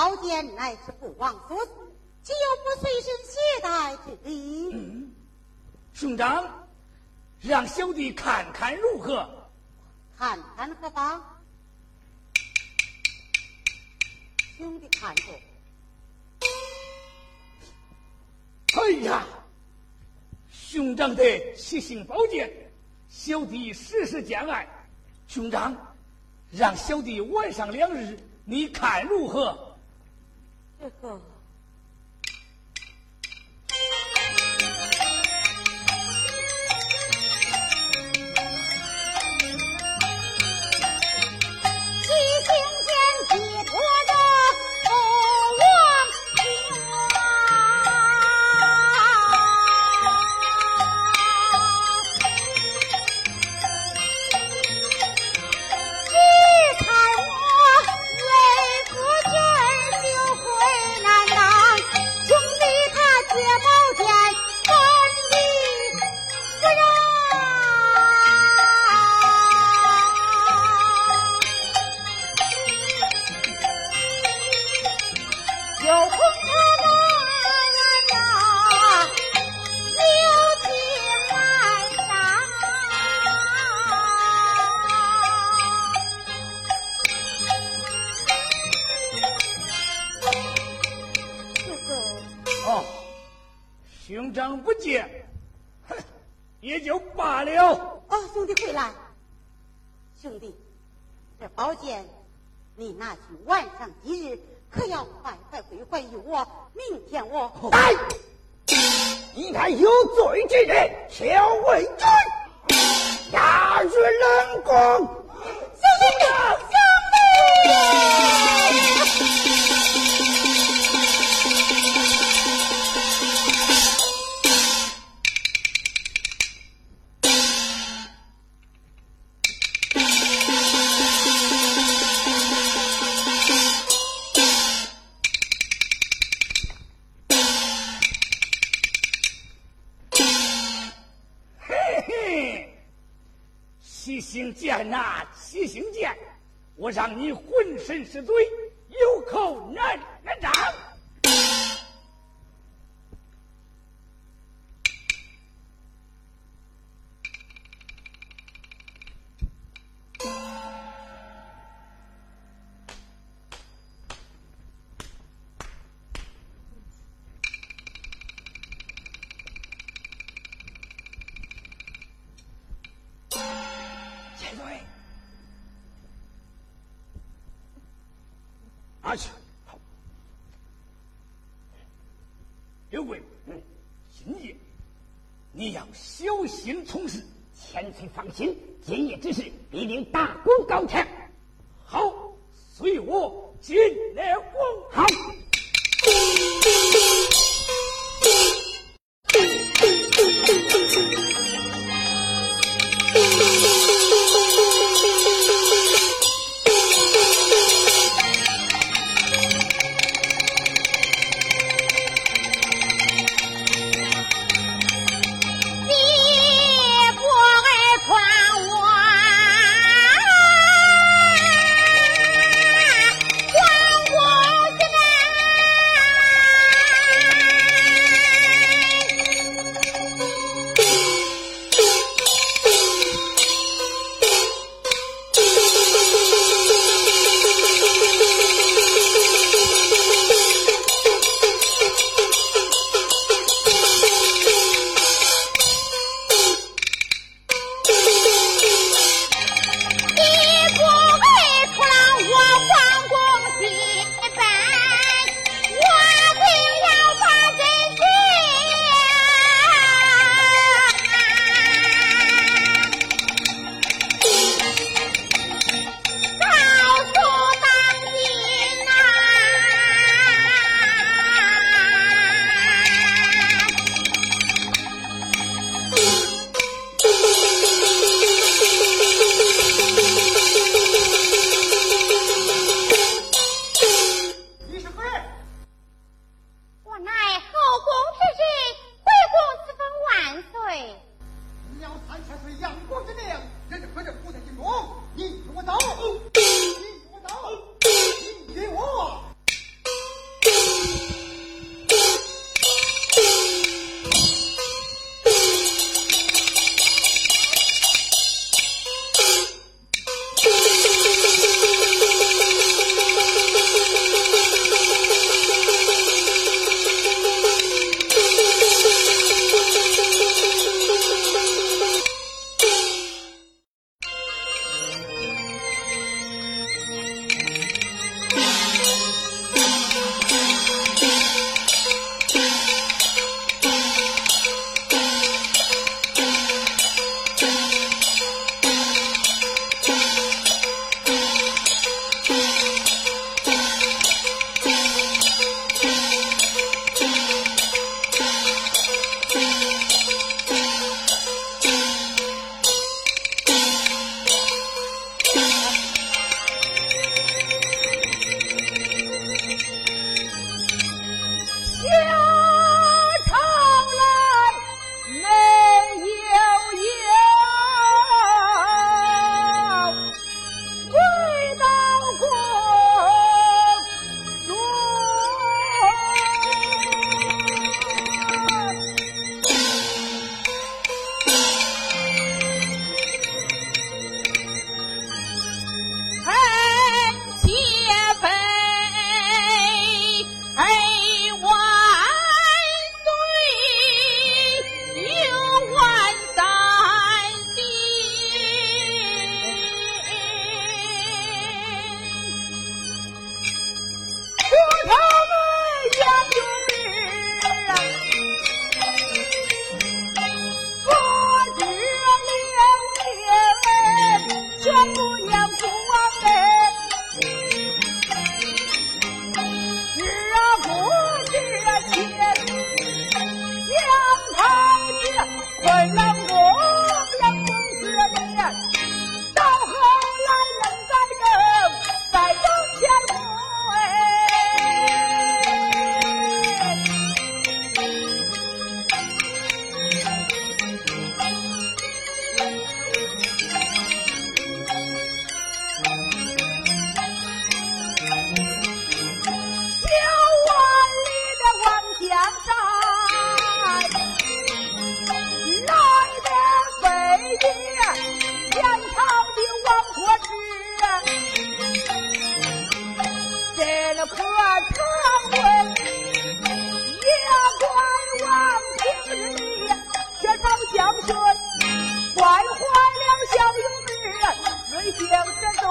宝剑乃是父王所赐，岂有不随身携带之理？兄长，让小弟看看如何？看看何妨？兄弟看着。哎呀，兄长的七星宝剑，小弟时时见爱。兄长，让小弟玩上两日，你看如何？最后.星剑呐，七星剑，我让你浑身是嘴，有口难。放心，今败坏了小勇志，遂向这东。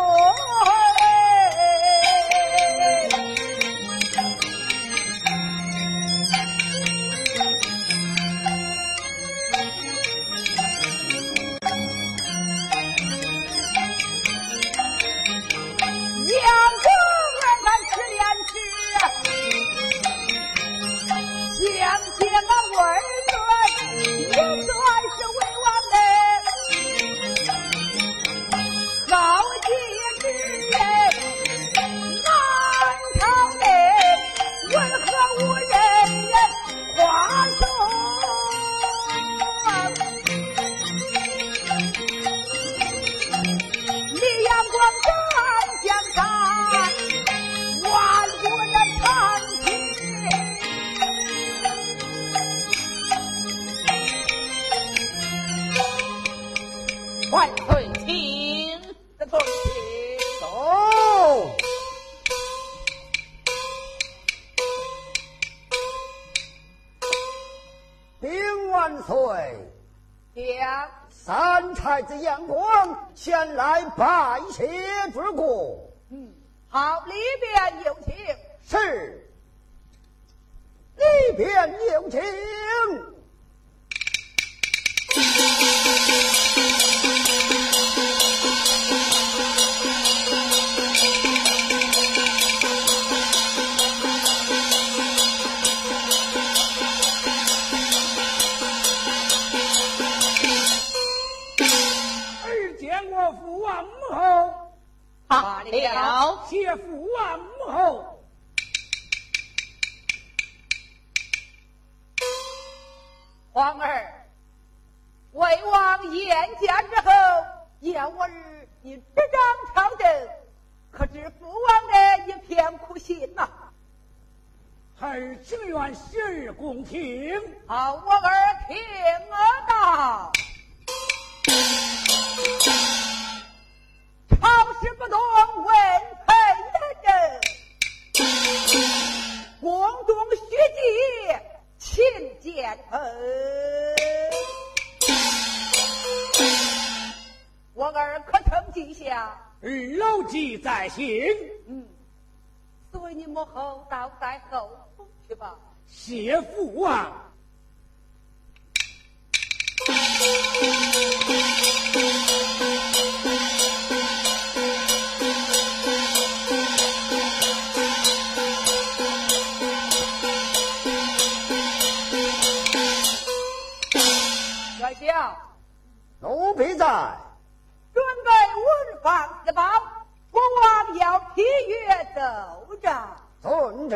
传十二宫廷。好，我儿听我道，朝事不动，问太人。宫中学吉勤见恩，我儿可曾记下？二老记在心。嗯，随你母后到在后宫去吧。谢父王！阁下，奴婢在。转给文房之宝，国王要批阅奏章。遵旨。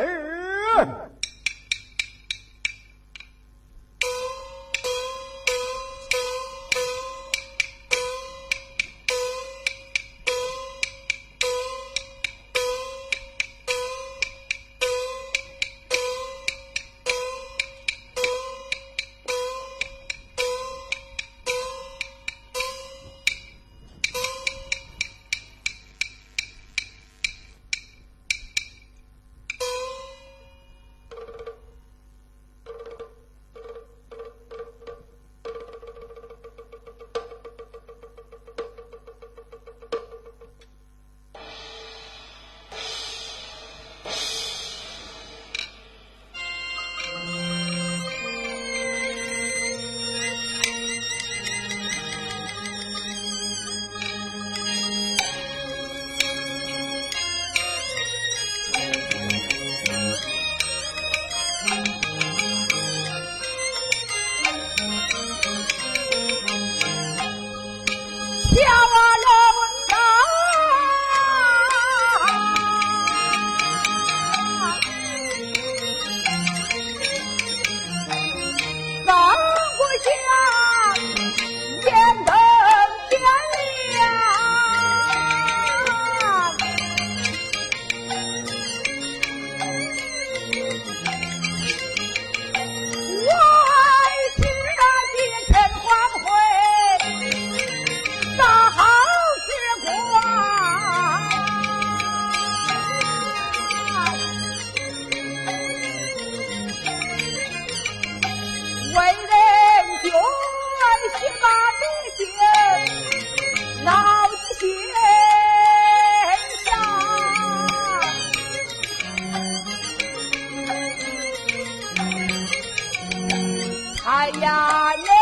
哎呀呀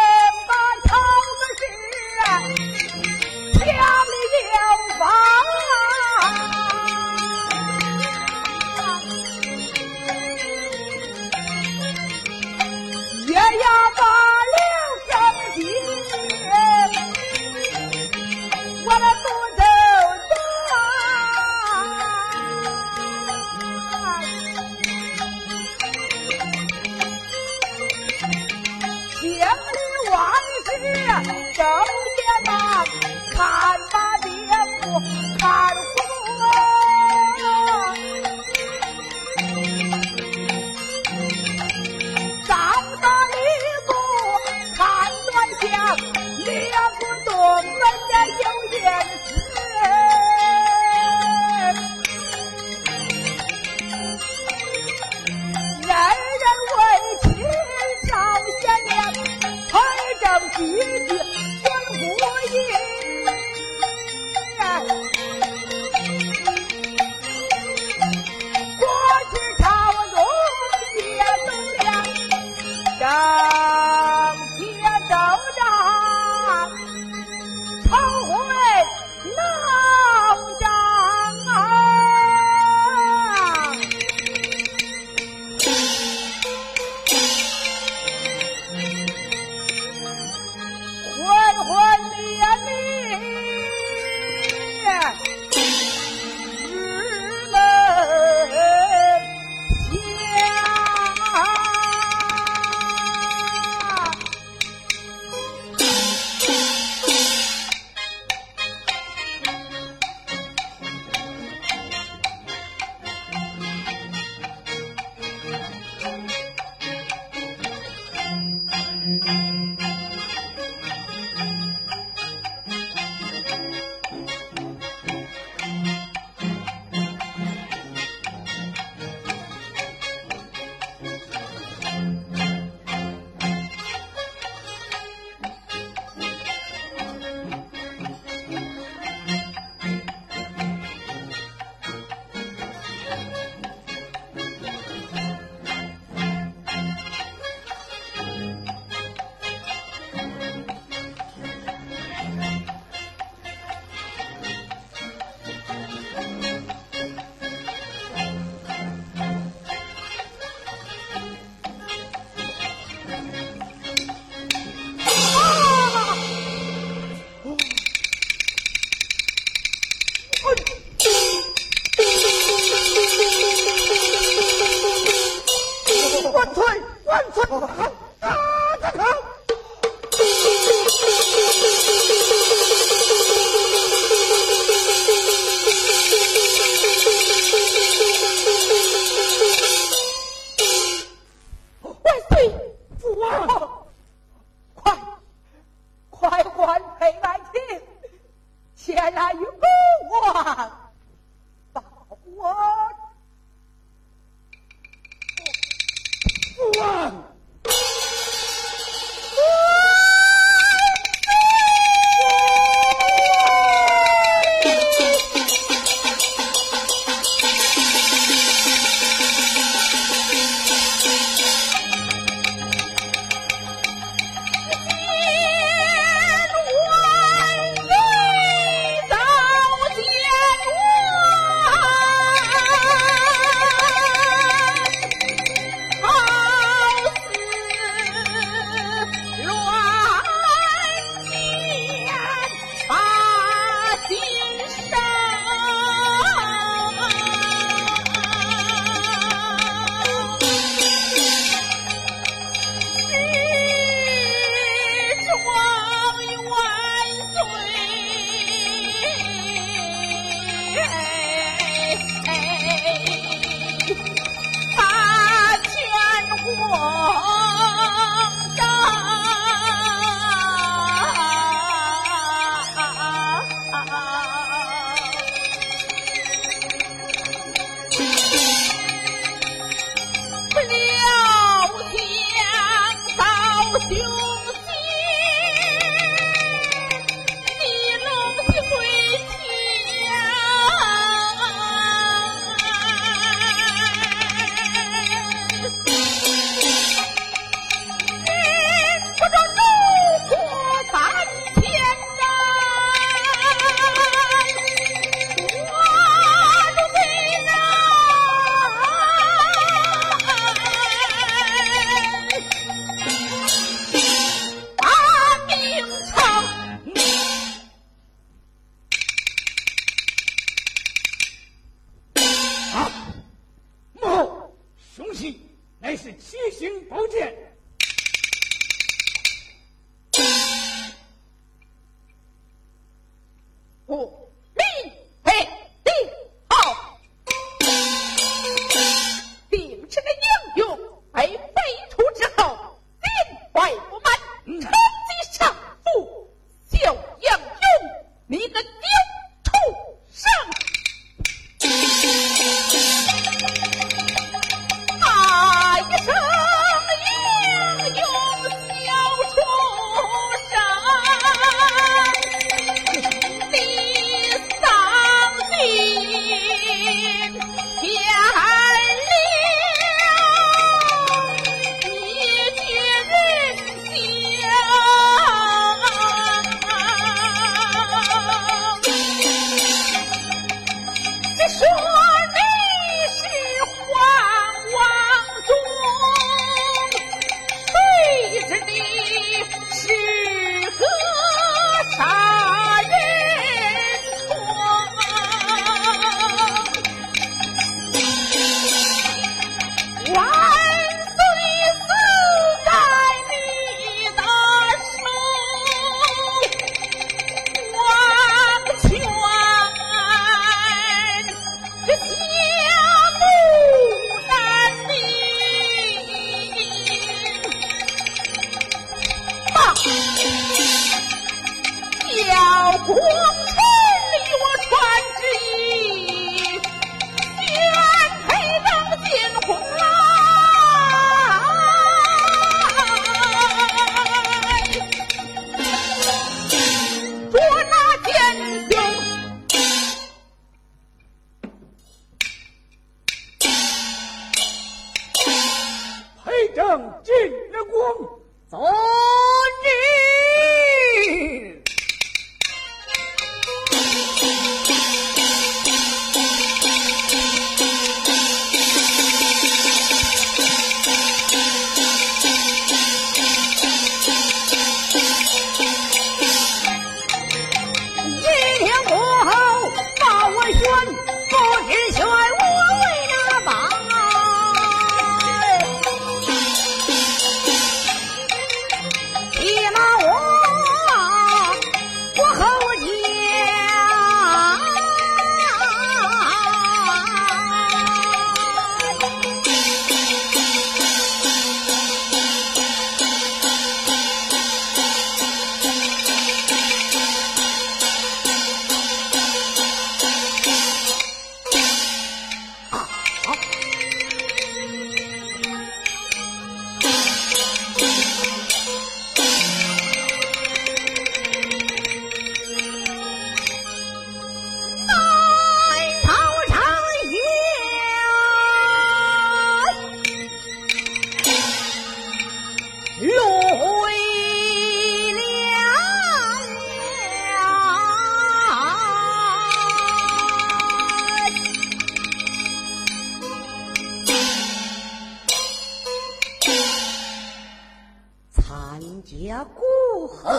乃是七星宝剑。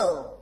过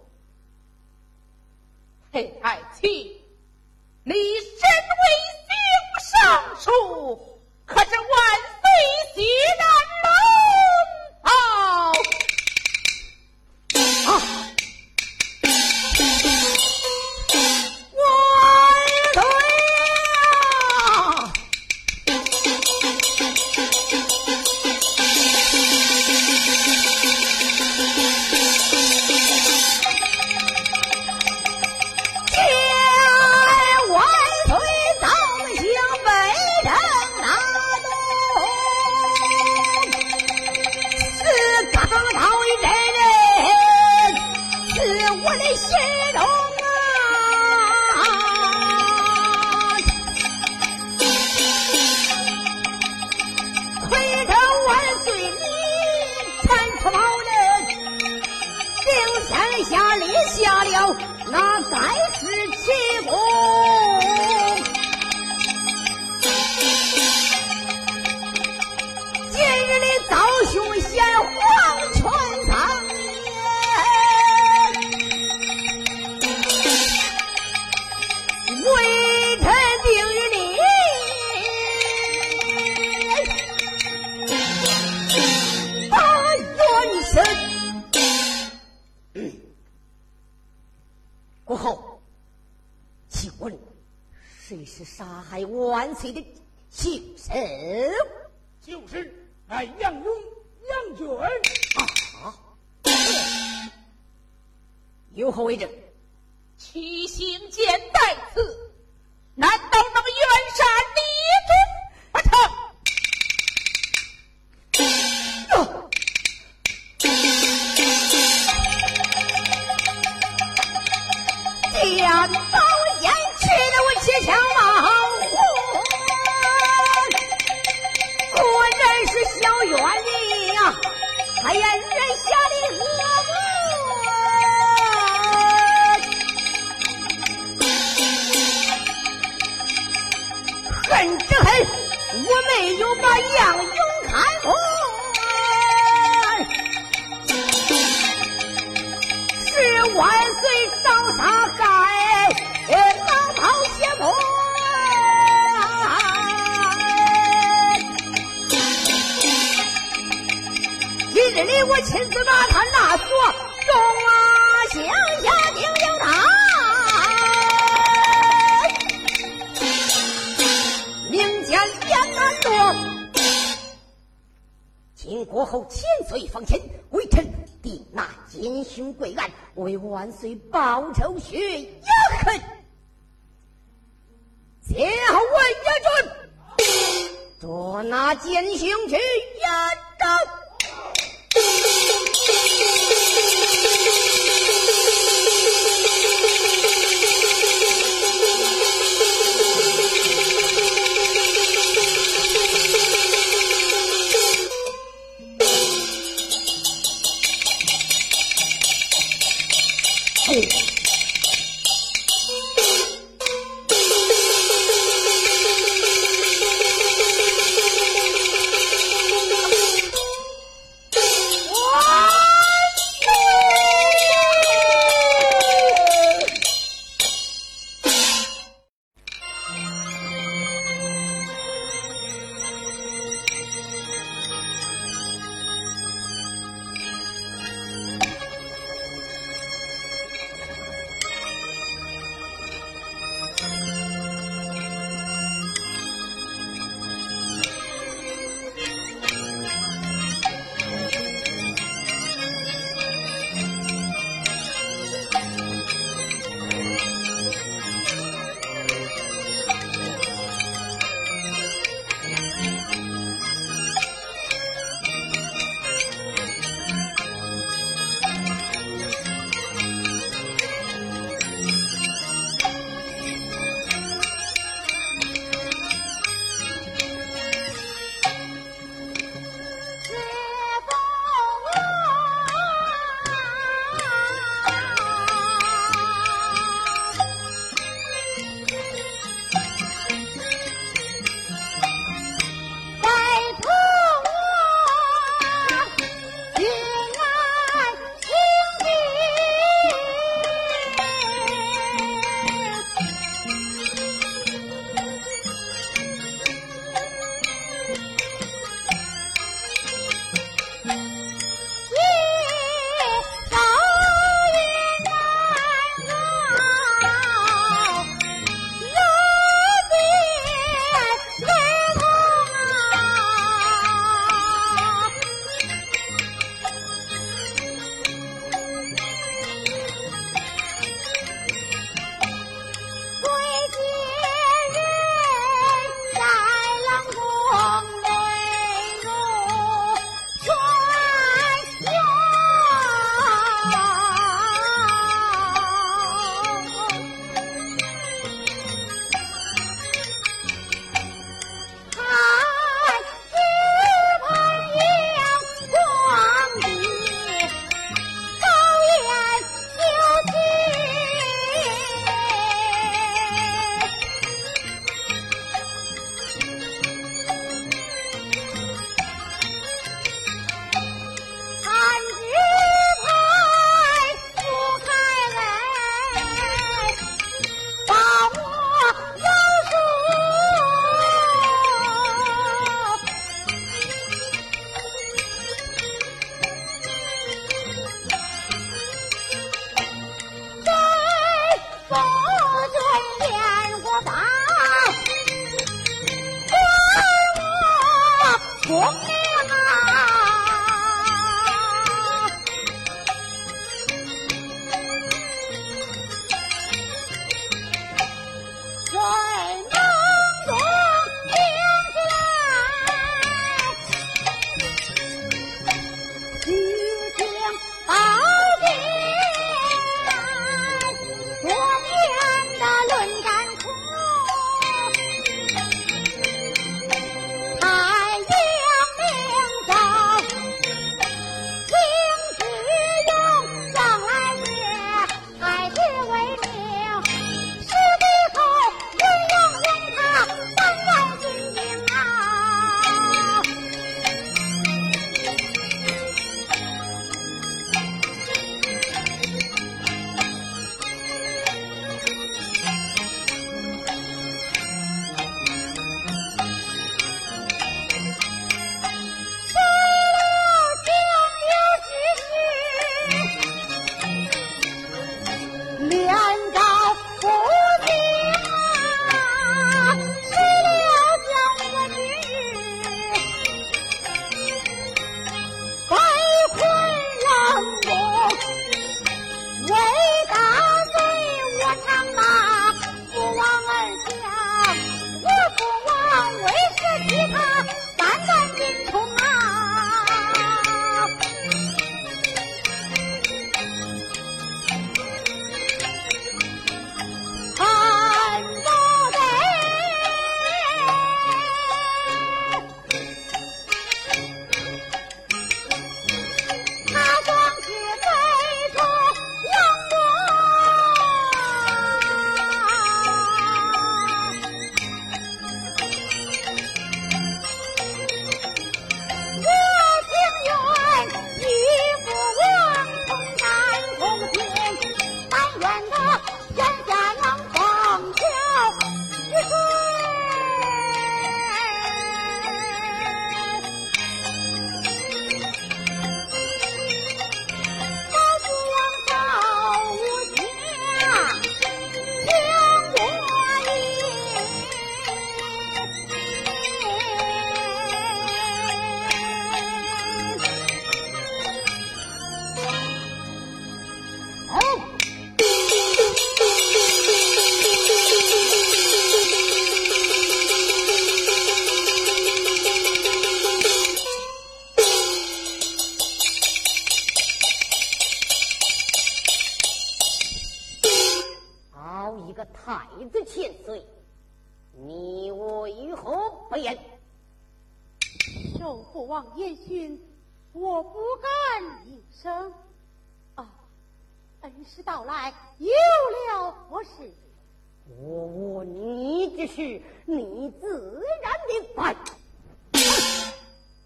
我问你之事，你自然明白。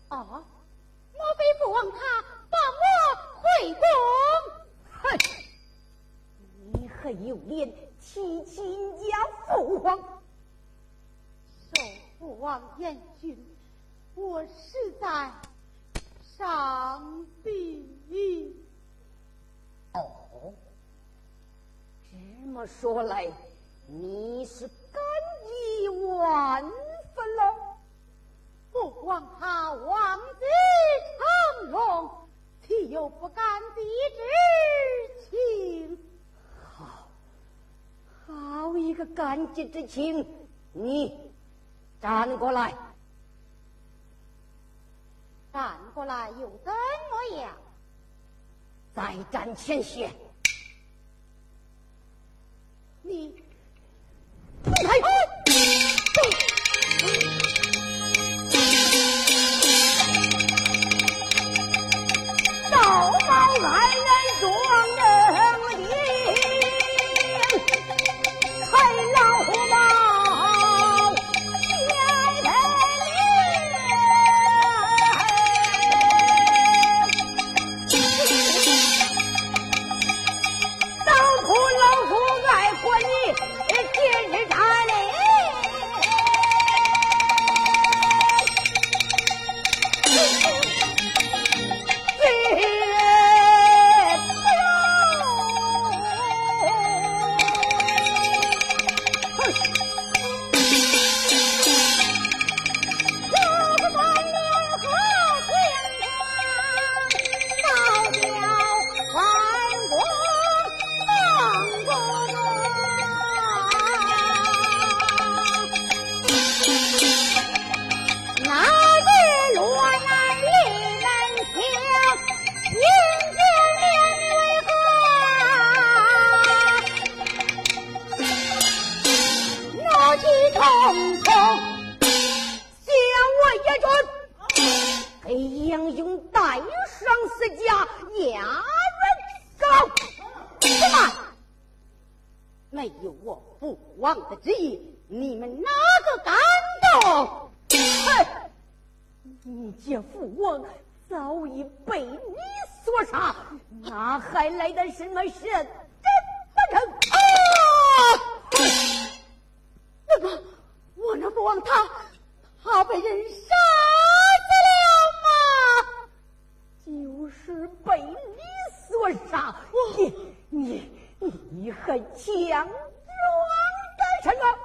啊，莫非父王他把我回宫？哼，你还有脸欺亲家父皇？受父王严训，我实在伤悲。哦，这么说来。你是感激万分了，父王他王子成龙，岂有不感激之情？好，好一个感激之情！你站过来，站过来又怎么样？再站前些，你。哎为你所杀你你你还强装干什么？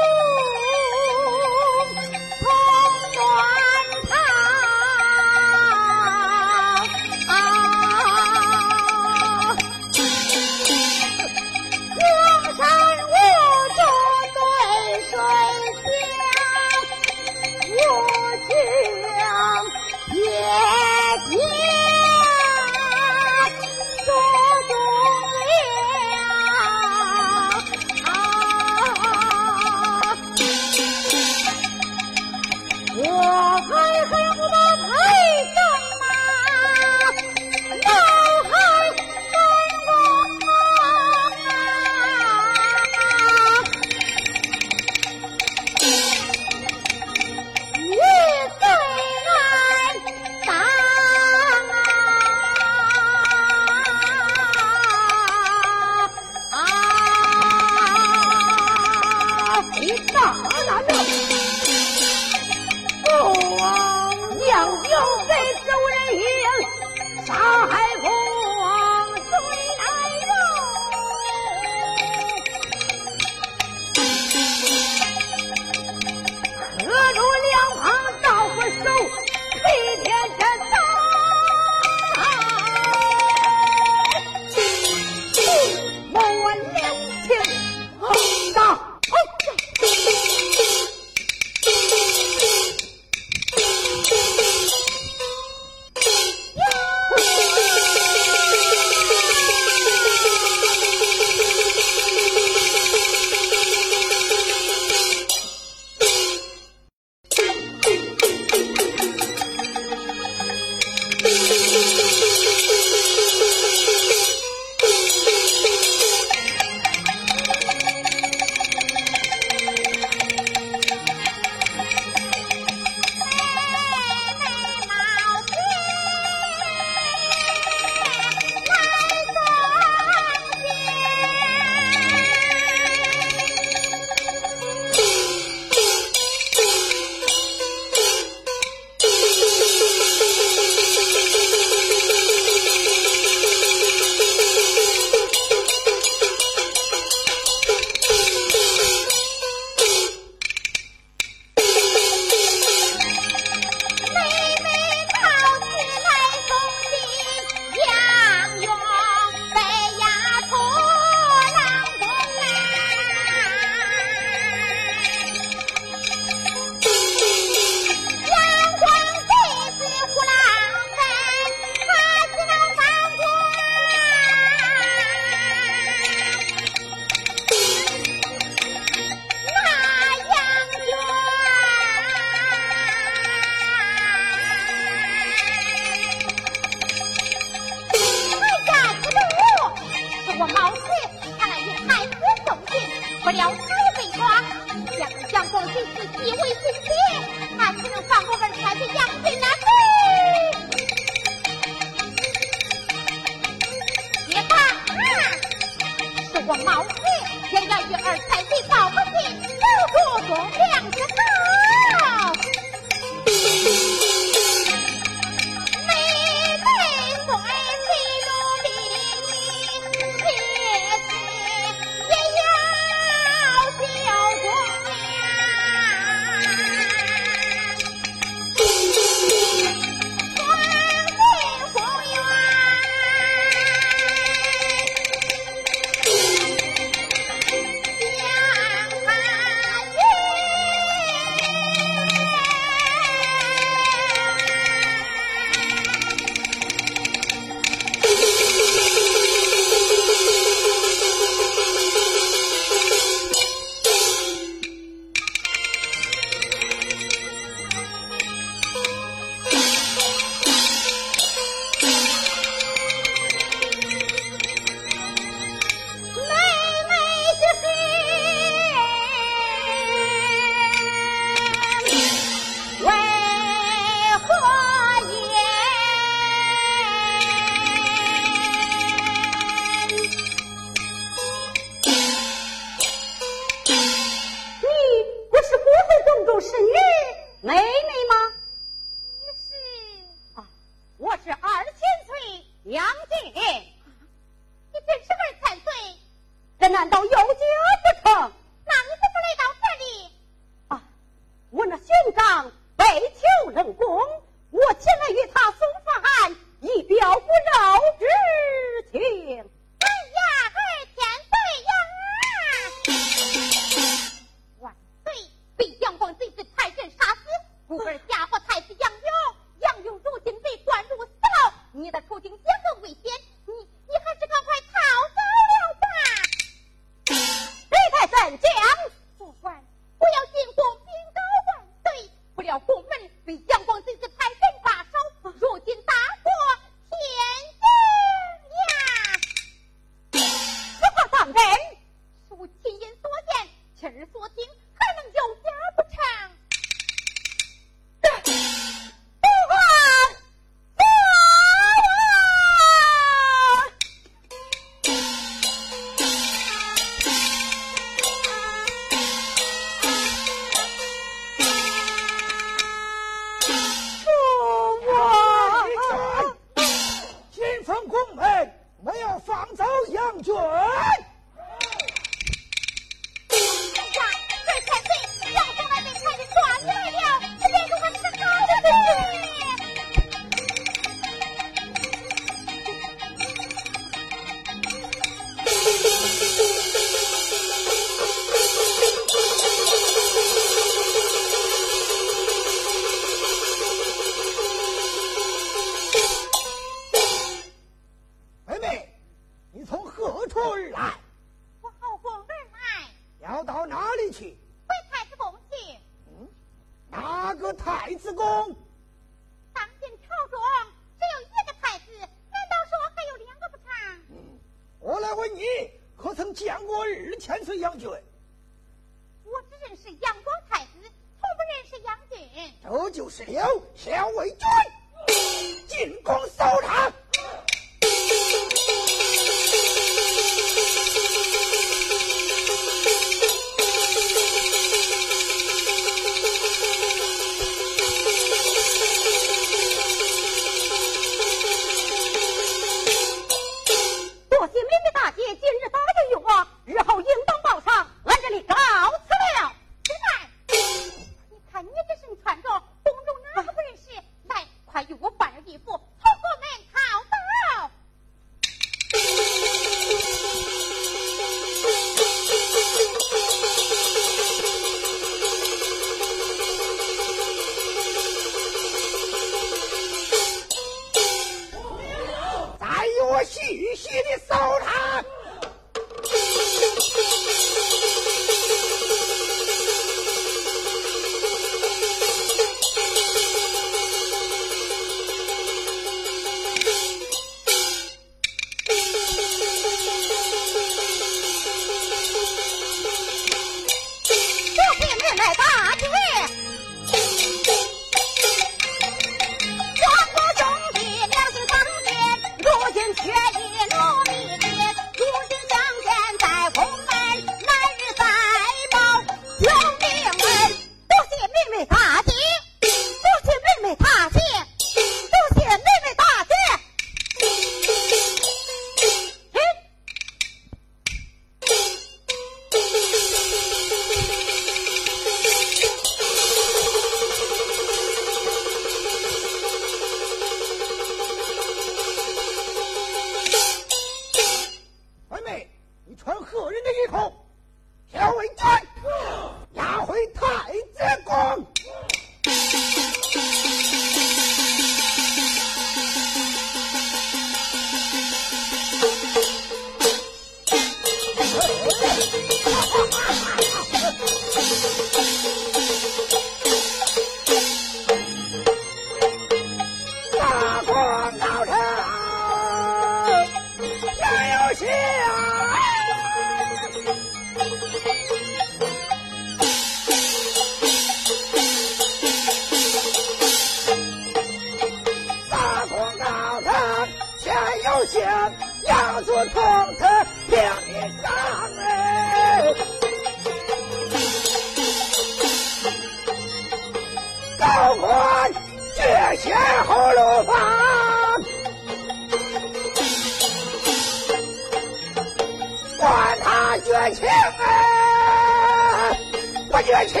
绝情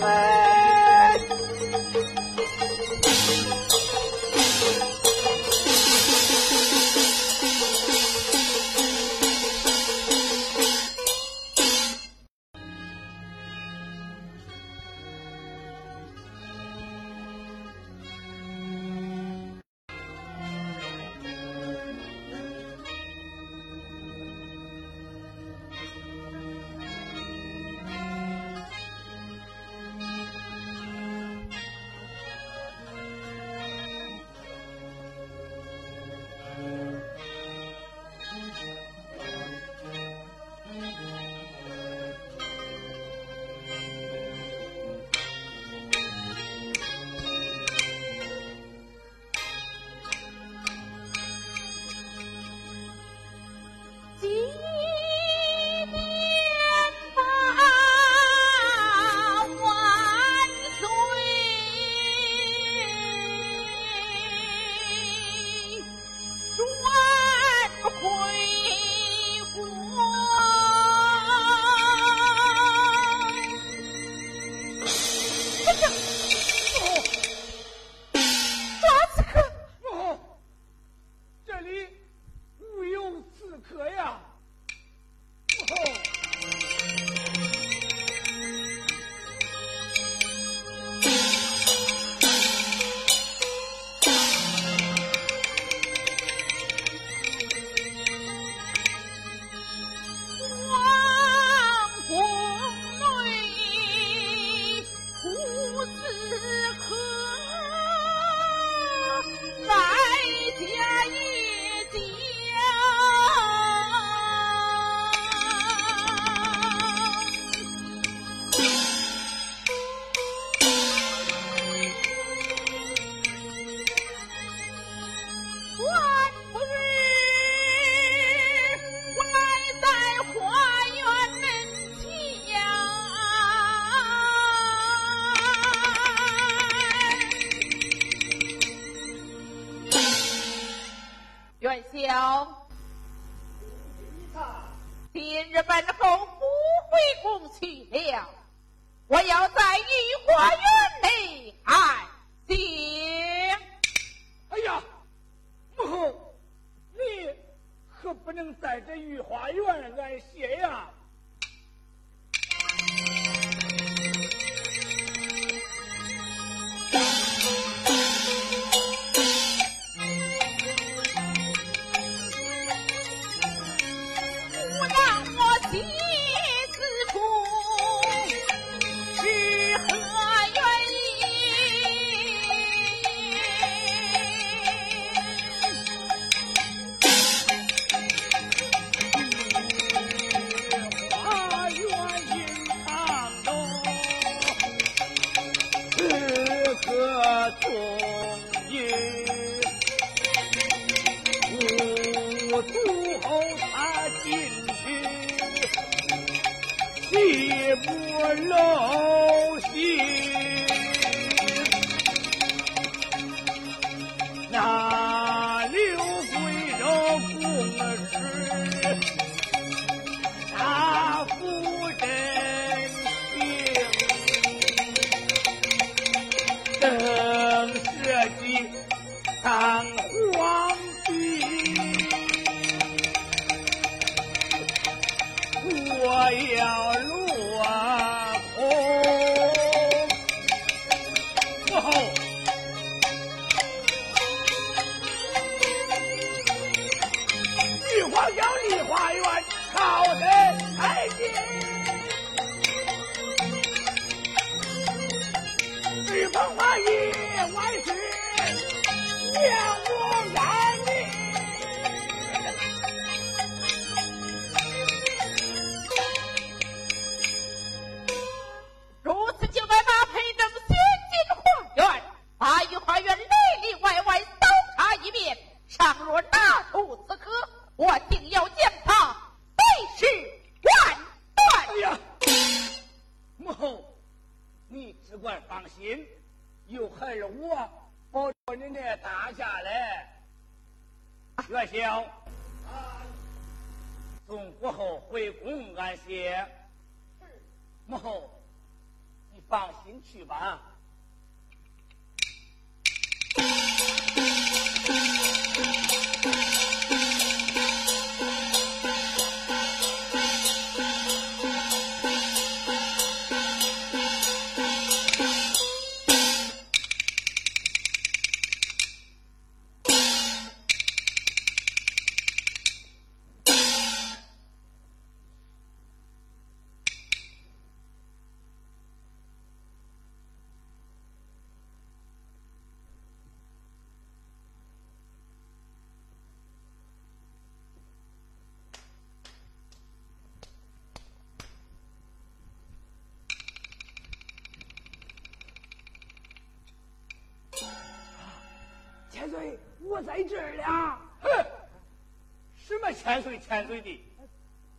哎。千岁，我在这儿了。哼，什么千岁千岁的，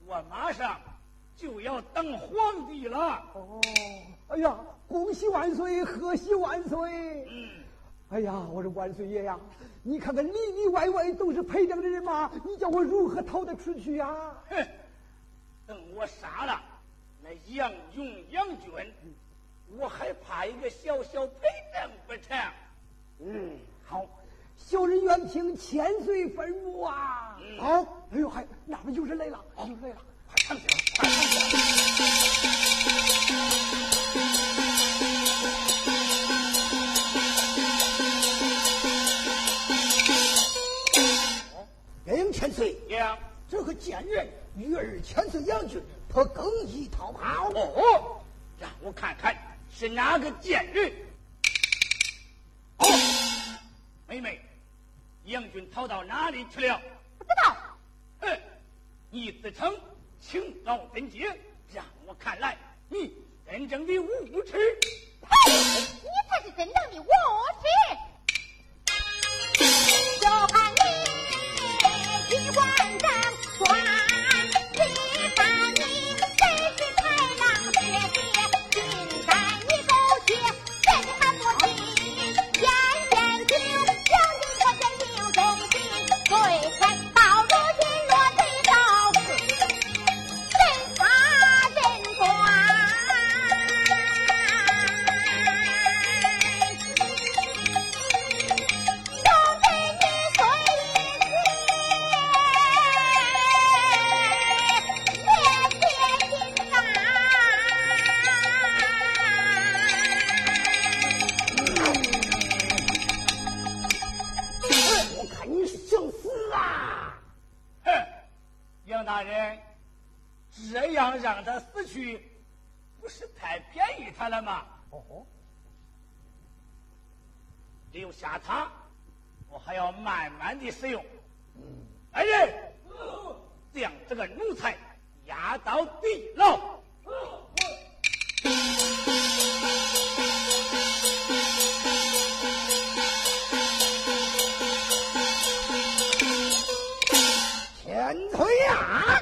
我马上就要当皇帝了。哦，哎呀，恭喜万岁，贺喜万岁。嗯，哎呀，我说万岁爷呀，你看看里里外外都是陪葬的人马，你叫我如何逃得出去呀？哼，等我杀了那杨勇杨军，我还怕一个小小陪葬不成？嗯，好。小人愿听千岁吩咐啊！好，哎呦，还那边有人来了，有人来了，快上去了，快上去了！杨千岁，杨，这个贱人与二千岁杨军他更衣逃跑。哦，让我看看是哪个贱人。哦，妹妹。杨军逃到哪里去了？不知道。哼，你自称请告贞洁，让我看来你真正的无耻。呸！你才是真正的无耻。就看留下他，我还要慢慢的使用。来人，将这个奴才押到地牢。千岁呀，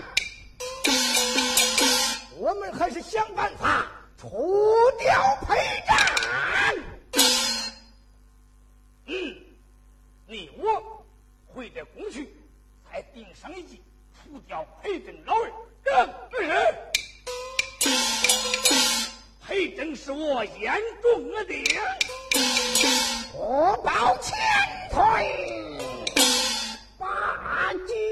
我们还是想办法除掉裴战。定生计，除掉裴正老人。正是。裴正是我眼中的钉，我保前腿，八戒。